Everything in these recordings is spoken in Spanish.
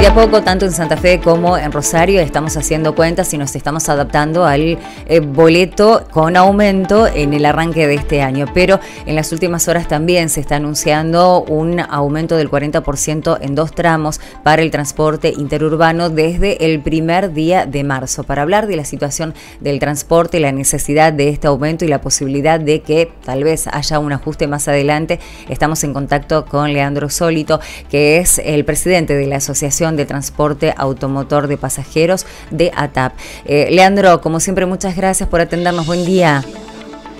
de a poco, tanto en Santa Fe como en Rosario, estamos haciendo cuentas y nos estamos adaptando al eh, boleto con aumento en el arranque de este año. Pero en las últimas horas también se está anunciando un aumento del 40% en dos tramos para el transporte interurbano desde el primer día de marzo. Para hablar de la situación del transporte, la necesidad de este aumento y la posibilidad de que tal vez haya un ajuste más adelante, estamos en contacto con Leandro Sólito, que es el presidente de la Asociación de Transporte Automotor de Pasajeros de ATAP. Eh, Leandro, como siempre, muchas gracias por atendernos. Buen día.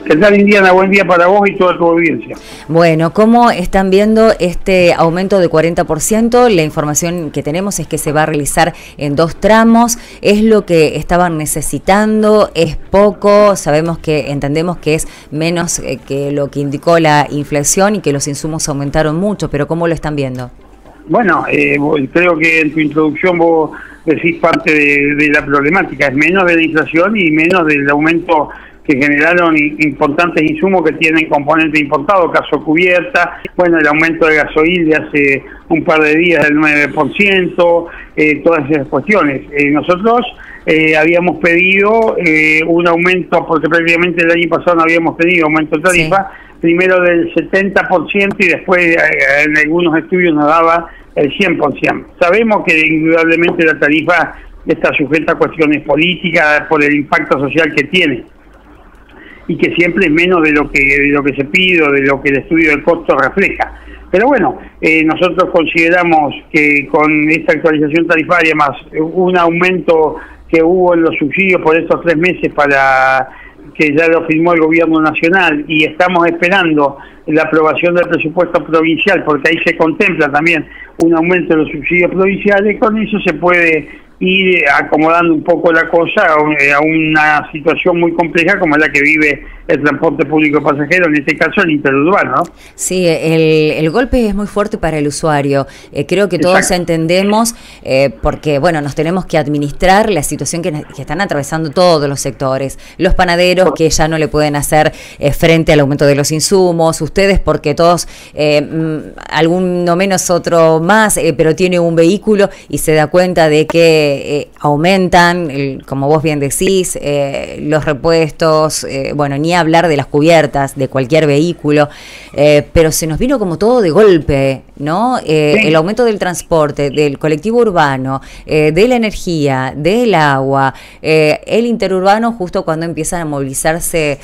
¿Qué tal, Indiana? Buen día para vos y toda tu audiencia. Bueno, ¿cómo están viendo este aumento de 40%? La información que tenemos es que se va a realizar en dos tramos. ¿Es lo que estaban necesitando? ¿Es poco? Sabemos que entendemos que es menos eh, que lo que indicó la inflación y que los insumos aumentaron mucho, pero ¿cómo lo están viendo? Bueno, eh, creo que en tu introducción vos decís parte de, la problemática, es menos de la inflación y menos del aumento que generaron importantes insumos que tienen componente importado, caso cubierta, bueno, el aumento de gasoil de hace un par de días del 9%, eh, todas esas cuestiones. Eh, nosotros eh, habíamos pedido un aumento, porque prácticamente el año pasado no habíamos tenido aumento de tarifa, primero del 70% y después en algunos estudios nos daba el 100%. Sabemos que indudablemente la tarifa está sujeta a cuestiones políticas por el impacto social que tiene y que siempre es menos de lo que de lo que se pide o de lo que el estudio del costo refleja. Pero bueno, eh, nosotros consideramos que con esta actualización tarifaria más un aumento que hubo en los subsidios por estos tres meses para que ya lo firmó el gobierno nacional y estamos esperando la aprobación del presupuesto provincial, porque ahí se contempla también un aumento de los subsidios provinciales, con eso se puede ir acomodando un poco la cosa a una situación muy compleja como la que vive el transporte público pasajero, en este caso el interurbano. ¿no? Sí, el, golpe es muy fuerte para el usuario. Eh, creo que todos entendemos, eh, porque bueno, nos tenemos que administrar la situación que, están atravesando todos los sectores. Los panaderos que ya no le pueden hacer eh, frente al aumento de los insumos, ustedes porque todos, mm, alguno menos, otro más, pero tiene un vehículo y se da cuenta de que aumentan, como vos bien decís, los repuestos, bueno, ni hablar de las cubiertas de cualquier vehículo, eh, pero se nos vino como todo de golpe, ¿no? Eh, el aumento del transporte, del colectivo urbano, eh, de la energía, del agua, el interurbano justo cuando empiezan a movilizarse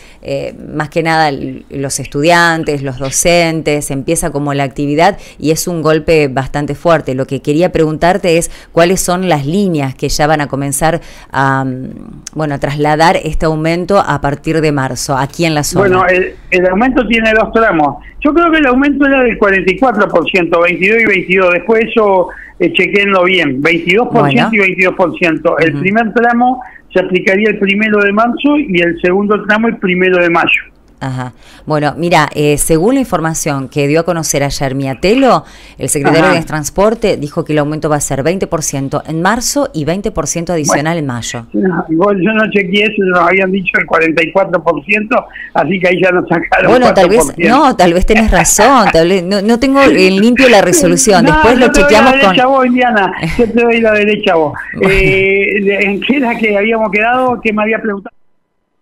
más que nada los estudiantes, los docentes, empieza como la actividad y es un golpe bastante fuerte. Lo que quería preguntarte es cuáles son las líneas que ya van a comenzar a, mm, bueno, a trasladar este aumento a partir de marzo aquí en la zona? Bueno, el, aumento tiene dos tramos. Yo creo que el aumento era del 44%, 22 y 22. Después eso eh, chequenlo bien, 22% y 22%. El primer tramo se aplicaría el primero de marzo y el segundo tramo el primero de mayo. Ajá. Bueno, mira, eh, según la información que dio a conocer ayer Miatelo, el secretario de Transporte dijo que el aumento va a ser 20% en marzo y 20% adicional en mayo. No, yo no chequeé eso, nos habían dicho el 44%, así que ahí ya nos sacaron. Bueno, tal vez, no, tal vez tenés razón, tal vez, no, no tengo en limpio la resolución, después lo chequeamos con... la derecha vos, Indiana, yo te doy la derecha vos. Eh, ¿En qué era que habíamos quedado? que me había preguntado?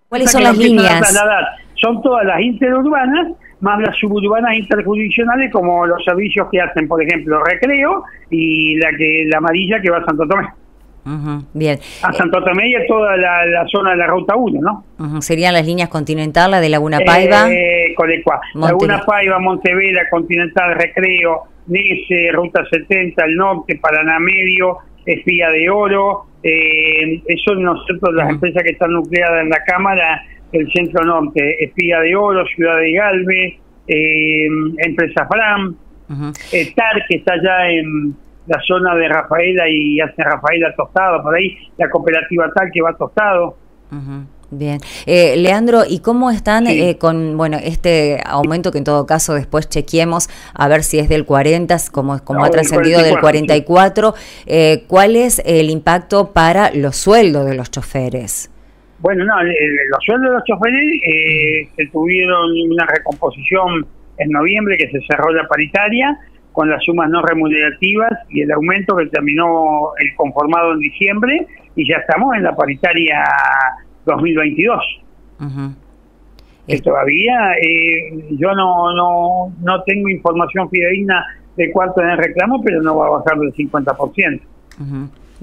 ¿Cuáles son las líneas? Son todas las interurbanas más las suburbanas interjurisdiccionales como los servicios que hacen, por ejemplo, Recreo y la que la amarilla que va a Santo Tomé. bien. A Santo Tomé y a toda la, zona de la Ruta 1, ¿no? Serían las líneas Continental, la de Laguna Paiva. Eh, Laguna Paiva, Montevela, Continental, Recreo, Nese, Ruta 70, el norte, Paraná Medio, Espía de Oro. Eh, son nosotros las empresas que están nucleadas en la Cámara el centro norte, Espía de Oro, Ciudad de Galve, eh, Empresa Fram, eh, TAR, que está allá en la zona de Rafaela y hace Rafaela Tostado, por ahí, la cooperativa TAR que va Tostado. Bien. Eh, Leandro, ¿y cómo están eh, con bueno este aumento que en todo caso después chequeemos a ver si es del 40, como, como ha trascendido del 44? Eh, ¿Cuál es el impacto para los sueldos de los choferes? Bueno, no, los sueldos de los choferes eh, se tuvieron una recomposición en noviembre que se cerró la paritaria con las sumas no remunerativas y el aumento que terminó el conformado en diciembre y ya estamos en la paritaria 2022. todavía eh, yo no, no, no tengo información fidedigna de cuánto es el reclamo, pero no va a bajar del 50%.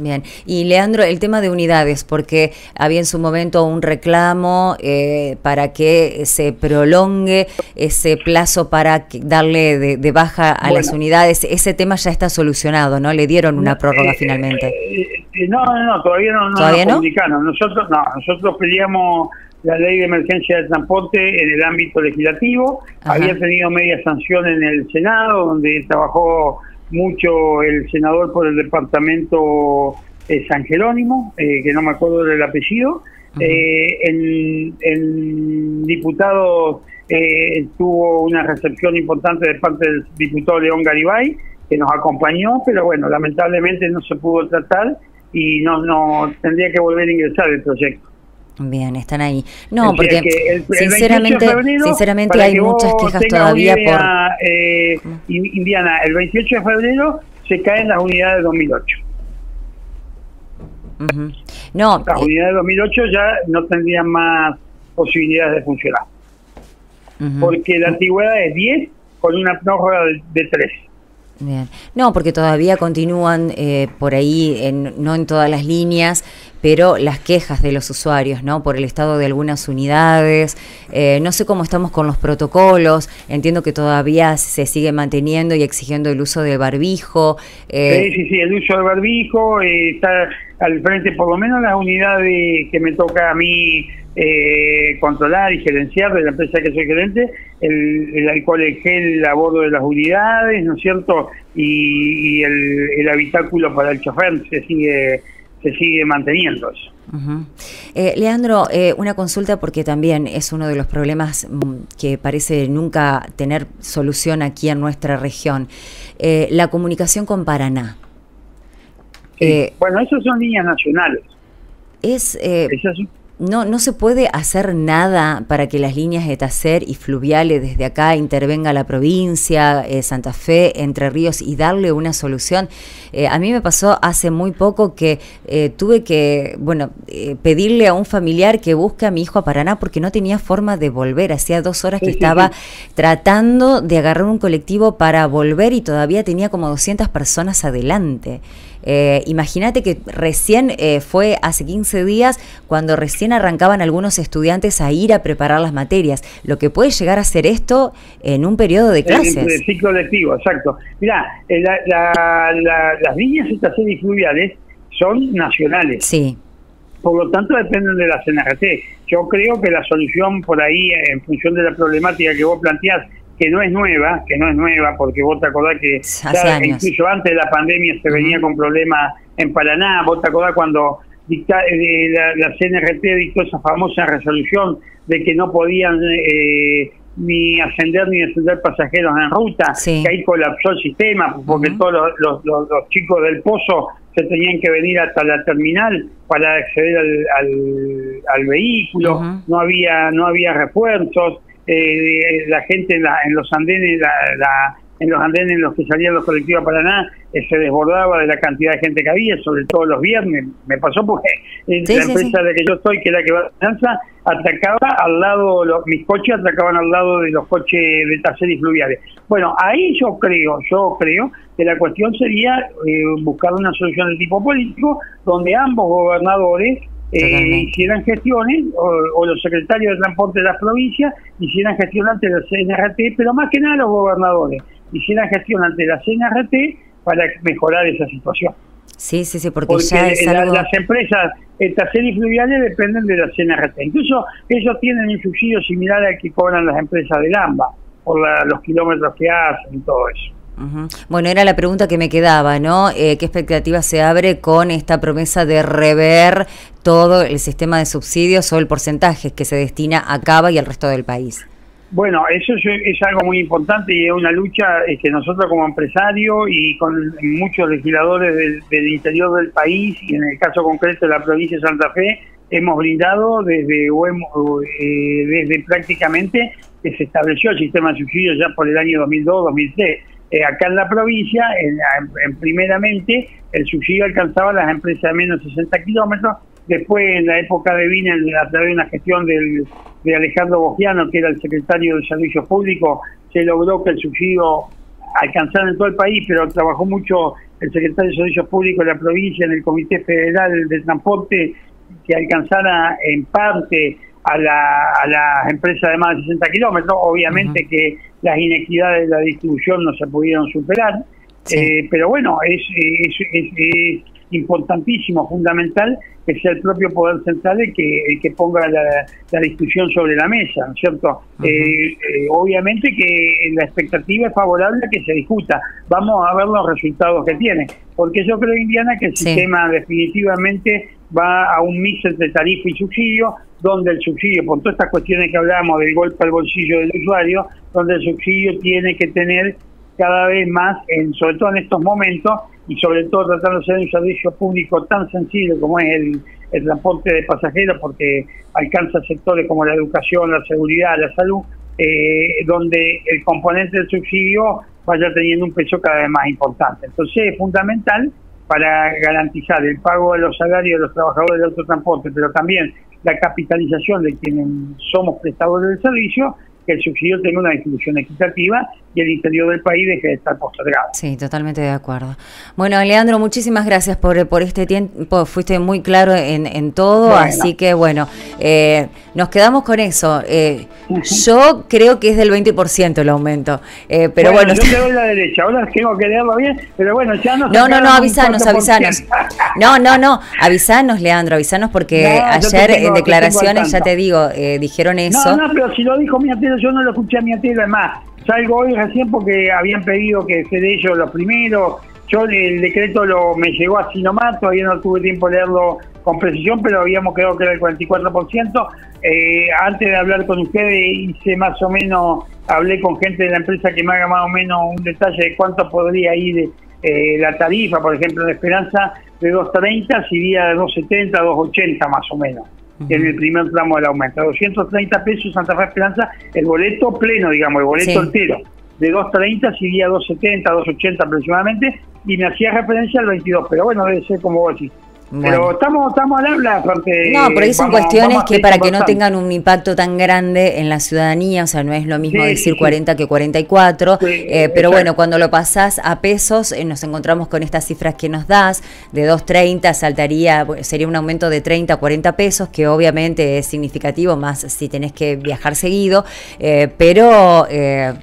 Bien, y Leandro, el tema de unidades, porque había en su momento un reclamo eh, para que se prolongue ese plazo para darle de, baja a las unidades, ese tema ya está solucionado, ¿no? Le dieron una prórroga eh, finalmente. Eh, no, no, no, todavía no, ¿Todavía no? Nosotros, no, nosotros pedíamos la ley de emergencia de transporte en el ámbito legislativo, había tenido media sanción en el Senado, donde trabajó mucho el senador por el departamento eh, San Jerónimo, eh, que no me acuerdo del apellido. Eh, el, el, diputado tuvo una recepción importante de parte del diputado León Garibay, que nos acompañó, pero bueno, lamentablemente no se pudo tratar y no, no tendría que volver a ingresar el proyecto. Bien, están ahí. No, porque sinceramente, sinceramente hay muchas quejas todavía por... Eh, Indiana, el 28 de febrero se caen las unidades de 2008. No, las eh, unidades de 2008 ya no tendrían más posibilidades de funcionar. Porque la antigüedad es 10 con una prórroga de, de 3. Bien. No, porque todavía continúan eh, por ahí, en, no en todas las líneas, pero las quejas de los usuarios, ¿no? Por el estado de algunas unidades. Eh, no sé cómo estamos con los protocolos. Entiendo que todavía se sigue manteniendo y exigiendo el uso del barbijo. Eh. Sí, sí, sí, el uso del barbijo está al frente, por lo menos las unidades que me toca a mí eh, controlar y gerenciar de la empresa que soy gerente, el, alcohol en gel a bordo de las unidades, ¿no es cierto? Y, el, habitáculo para el chofer se sigue se sigue manteniendo eso. Eh, Leandro, eh, una consulta porque también es uno de los problemas mm, que parece nunca tener solución aquí en nuestra región. la comunicación con Paraná. bueno, esas son líneas nacionales. Es, no, no se puede hacer nada para que las líneas de Tacer y fluviales desde acá intervenga la provincia, eh, Santa Fe, Entre Ríos y darle una solución. Eh, a mí me pasó hace muy poco que eh, tuve que, bueno, pedirle a un familiar que busque a mi hijo a Paraná porque no tenía forma de volver. Hacía dos horas que estaba tratando de agarrar un colectivo para volver y todavía tenía como 200 personas adelante. Eh, Imagínate que recién eh, fue hace 15 días cuando recién arrancaban algunos estudiantes a ir a preparar las materias. Lo que puede llegar a ser esto en un periodo de clases. El, ciclo lectivo, exacto. Mira, eh, las líneas fluviales son nacionales. Sí. Por lo tanto, dependen de la CNRT. Yo creo que la solución por ahí, en función de la problemática que vos planteás, que no es nueva, que no es nueva, porque vos te acordás que incluso antes de la pandemia se venía con problemas en Paraná, vos te acordás cuando dicta, eh, la, la, CNRT dictó esa famosa resolución de que no podían eh, ni ascender ni descender pasajeros en ruta, que ahí colapsó el sistema, porque todos los, los, chicos del pozo se tenían que venir hasta la terminal para acceder al, al, vehículo, no había no había refuerzos, eh, la gente en, la, en los andenes, la, en los andenes en los que salían los colectivos a Paraná, eh, se desbordaba de la cantidad de gente que había, sobre todo los viernes. Me pasó porque eh, la empresa de que yo estoy, que era que va a Danza, atacaba al lado, los, mis coches atracaban al lado de los coches de y fluviales. Bueno, ahí yo creo, yo creo que la cuestión sería buscar una solución de tipo político, donde ambos gobernadores eh, hicieran gestiones, o, los secretarios de transporte de las provincias hicieran gestión ante la CNRT, pero más que nada los gobernadores hicieran gestión ante la CNRT para mejorar esa situación. Sí, sí, sí, porque, ya es algo... las empresas estas y fluviales dependen de la CNRT. Incluso ellos tienen un subsidio similar al que cobran las empresas del AMBA por los kilómetros que hacen y todo eso. Bueno, era la pregunta que me quedaba, ¿no? Eh, ¿Qué expectativa se abre con esta promesa de rever todo el sistema de subsidios o el porcentaje que se destina a Cava y al resto del país? Bueno, eso es, algo muy importante y es una lucha que nosotros como empresarios y con muchos legisladores del, interior del país y en el caso concreto de la provincia de Santa Fe hemos brindado desde, eh, desde prácticamente que se estableció el sistema de subsidios ya por el año 2002-2003 eh, acá en la provincia, en, primeramente, el subsidio alcanzaba a las empresas de menos de 60 kilómetros, después en la época de Vina, a través de una gestión de Alejandro Bogiano, que era el secretario de Servicios Públicos, se logró que el subsidio alcanzara en todo el país, pero trabajó mucho el secretario de Servicios Públicos de la provincia, en el Comité Federal de Transporte, que alcanzara en parte a, la, a las empresas de más de 60 kilómetros. Obviamente que las inequidades de la distribución no se pudieron superar, eh, pero bueno, es, es, importantísimo, fundamental que sea el propio Poder Central el que, el que ponga la, discusión sobre la mesa, ¿no es cierto? Eh, eh, obviamente que la expectativa es favorable a que se discuta. Vamos a ver los resultados que tiene, porque yo creo, Indiana, que el sistema definitivamente va a un mix entre tarifa y subsidio, donde el subsidio, por todas estas cuestiones que hablamos del golpe al bolsillo del usuario, donde el subsidio tiene que tener cada vez más, en, sobre todo en estos momentos, y sobre todo tratándose de un servicio público tan sensible como es el, transporte de pasajeros, porque alcanza sectores como la educación, la seguridad, la salud, eh, donde el componente del subsidio vaya teniendo un peso cada vez más importante. Entonces es fundamental para garantizar el pago de los salarios de los trabajadores del autotransporte, pero también la capitalización de quienes somos prestadores del servicio, que el subsidio tenga una distribución equitativa y el interior del país deje de estar postergado. Sí, totalmente de acuerdo. Bueno, Leandro, muchísimas gracias por, por este tiempo. Fuiste muy claro en, en todo, así que bueno, eh, nos quedamos con eso. Eh, yo creo que es del 20% el aumento, eh, pero bueno. Yo te doy la derecha, ahora tengo que leerlo bien, pero bueno, ya no. No, no, no, avisanos, avisanos. No, no, no, avisanos, Leandro, avisanos porque ayer en declaraciones, ya te digo, dijeron eso. No, no, pero si lo dijo mi yo no lo escuché a mi tía, además Salgo hoy recién porque habían pedido que se de ellos los primeros. Yo el decreto lo me llegó así nomás, todavía no tuve tiempo de leerlo con precisión, pero habíamos quedado que era el 44%. Eh, antes de hablar con ustedes hice más o menos, hablé con gente de la empresa que me haga más o menos un detalle de cuánto podría ir eh, la tarifa, por ejemplo, de Esperanza de 2.30 sería de 2.70, 2.80 más o menos en el primer tramo del aumento. 230 pesos Santa Fe Esperanza, el boleto pleno, digamos, el boleto entero. De 230 sería 270, 280 aproximadamente, y me hacía referencia al 22, pero bueno, debe ser como vos decís. Pero estamos, estamos al habla, porque... No, pero ahí son cuestiones que para que no tengan un impacto tan grande en la ciudadanía, o sea, no es lo mismo decir 40 que 44, eh, pero bueno, cuando lo pasás a pesos, eh, nos encontramos con estas cifras que nos das, de 2.30 saltaría, sería un aumento de 30 a 40 pesos, que obviamente es significativo, más si tenés que viajar seguido, eh, pero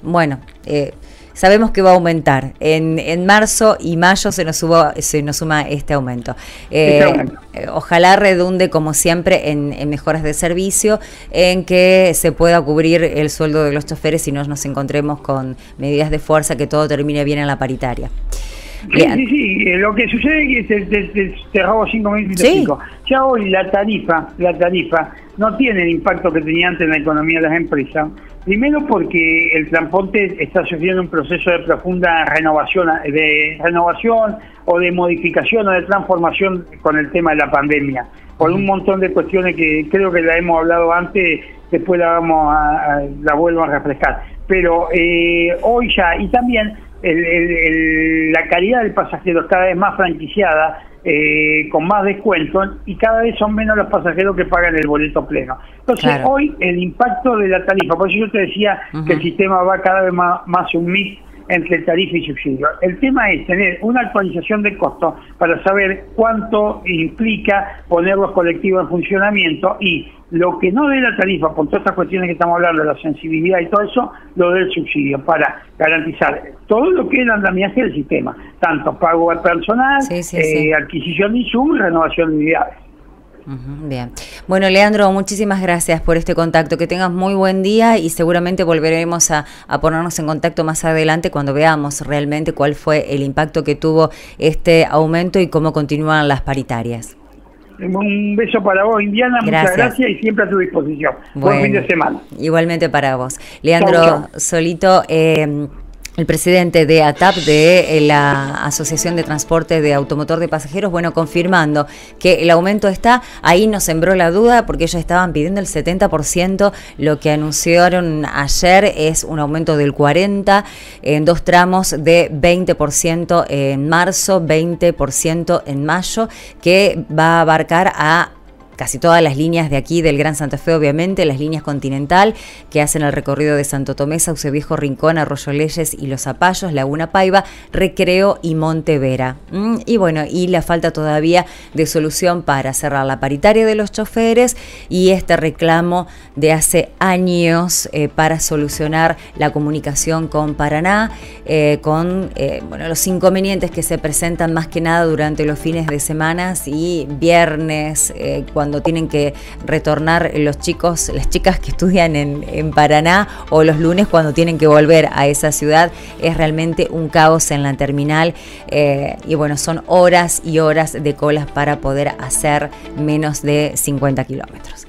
bueno... Eh, sabemos que va a aumentar. En, en marzo y mayo se nos, subo, se nos suma este aumento. Eh, eh, ojalá redunde, como siempre, en, mejoras de servicio, en que se pueda cubrir el sueldo de los choferes y no nos encontremos con medidas de fuerza, que todo termine bien en la paritaria. Sí, sí, sí, eh, lo que sucede es que te, te, robo cinco minutos. ¿Sí? Ya hoy la tarifa, la tarifa no tiene el impacto que tenía antes en la economía de las empresas, Primero porque el transporte está sufriendo un proceso de profunda renovación, de renovación o de modificación o de transformación con el tema de la pandemia, por un montón de cuestiones que creo que la hemos hablado antes, después la vamos a, la vuelvo a refrescar. Pero eh, hoy ya, y también la calidad del pasajero cada vez más franquiciada, eh, con más descuento y cada vez son menos los pasajeros que pagan el boleto pleno. Entonces hoy el impacto de la tarifa, por eso yo te decía que el sistema va cada vez más, más un mix entre tarifa y subsidio. El tema es tener una actualización de costos para saber cuánto implica poner los colectivos en funcionamiento y lo que no dé la tarifa, por todas estas cuestiones que estamos hablando, de la sensibilidad y todo eso, lo del subsidio para garantizar todo lo que es el andamiaje del sistema, tanto pago al personal, eh, adquisición de insumos y renovación de unidades bien. Bueno, Leandro, muchísimas gracias por este contacto. Que tengas muy buen día y seguramente volveremos a, ponernos en contacto más adelante cuando veamos realmente cuál fue el impacto que tuvo este aumento y cómo continúan las paritarias. Un beso para vos, Indiana. Muchas gracias y siempre a tu disposición. Buen fin de semana. Igualmente para vos. Leandro Solito. Eh, el presidente de ATAP, de eh, la Asociación de Transporte de Automotor de Pasajeros, bueno, confirmando que el aumento está, ahí nos sembró la duda porque ellos estaban pidiendo el 70%, lo que anunciaron ayer es un aumento del 40% en dos tramos de 20% en marzo, 20% en mayo, que va a abarcar a casi todas las líneas de aquí del Gran Santa Fe, obviamente, las líneas continental que hacen el recorrido de Santo Tomé, Sauce Viejo, Rincón, Arroyo Leyes y Los Zapallos, Laguna Paiva, Recreo y Montevera. Mm, y bueno, y la falta todavía de solución para cerrar la paritaria de los choferes y este reclamo de hace años eh, para solucionar la comunicación con Paraná, eh, con eh, bueno, los inconvenientes que se presentan más que nada durante los fines de semana y viernes, cuando cuando tienen que retornar los chicos, las chicas que estudian en, Paraná o los lunes cuando tienen que volver a esa ciudad, es realmente un caos en la terminal eh, y bueno, son horas y horas de colas para poder hacer menos de 50 kilómetros.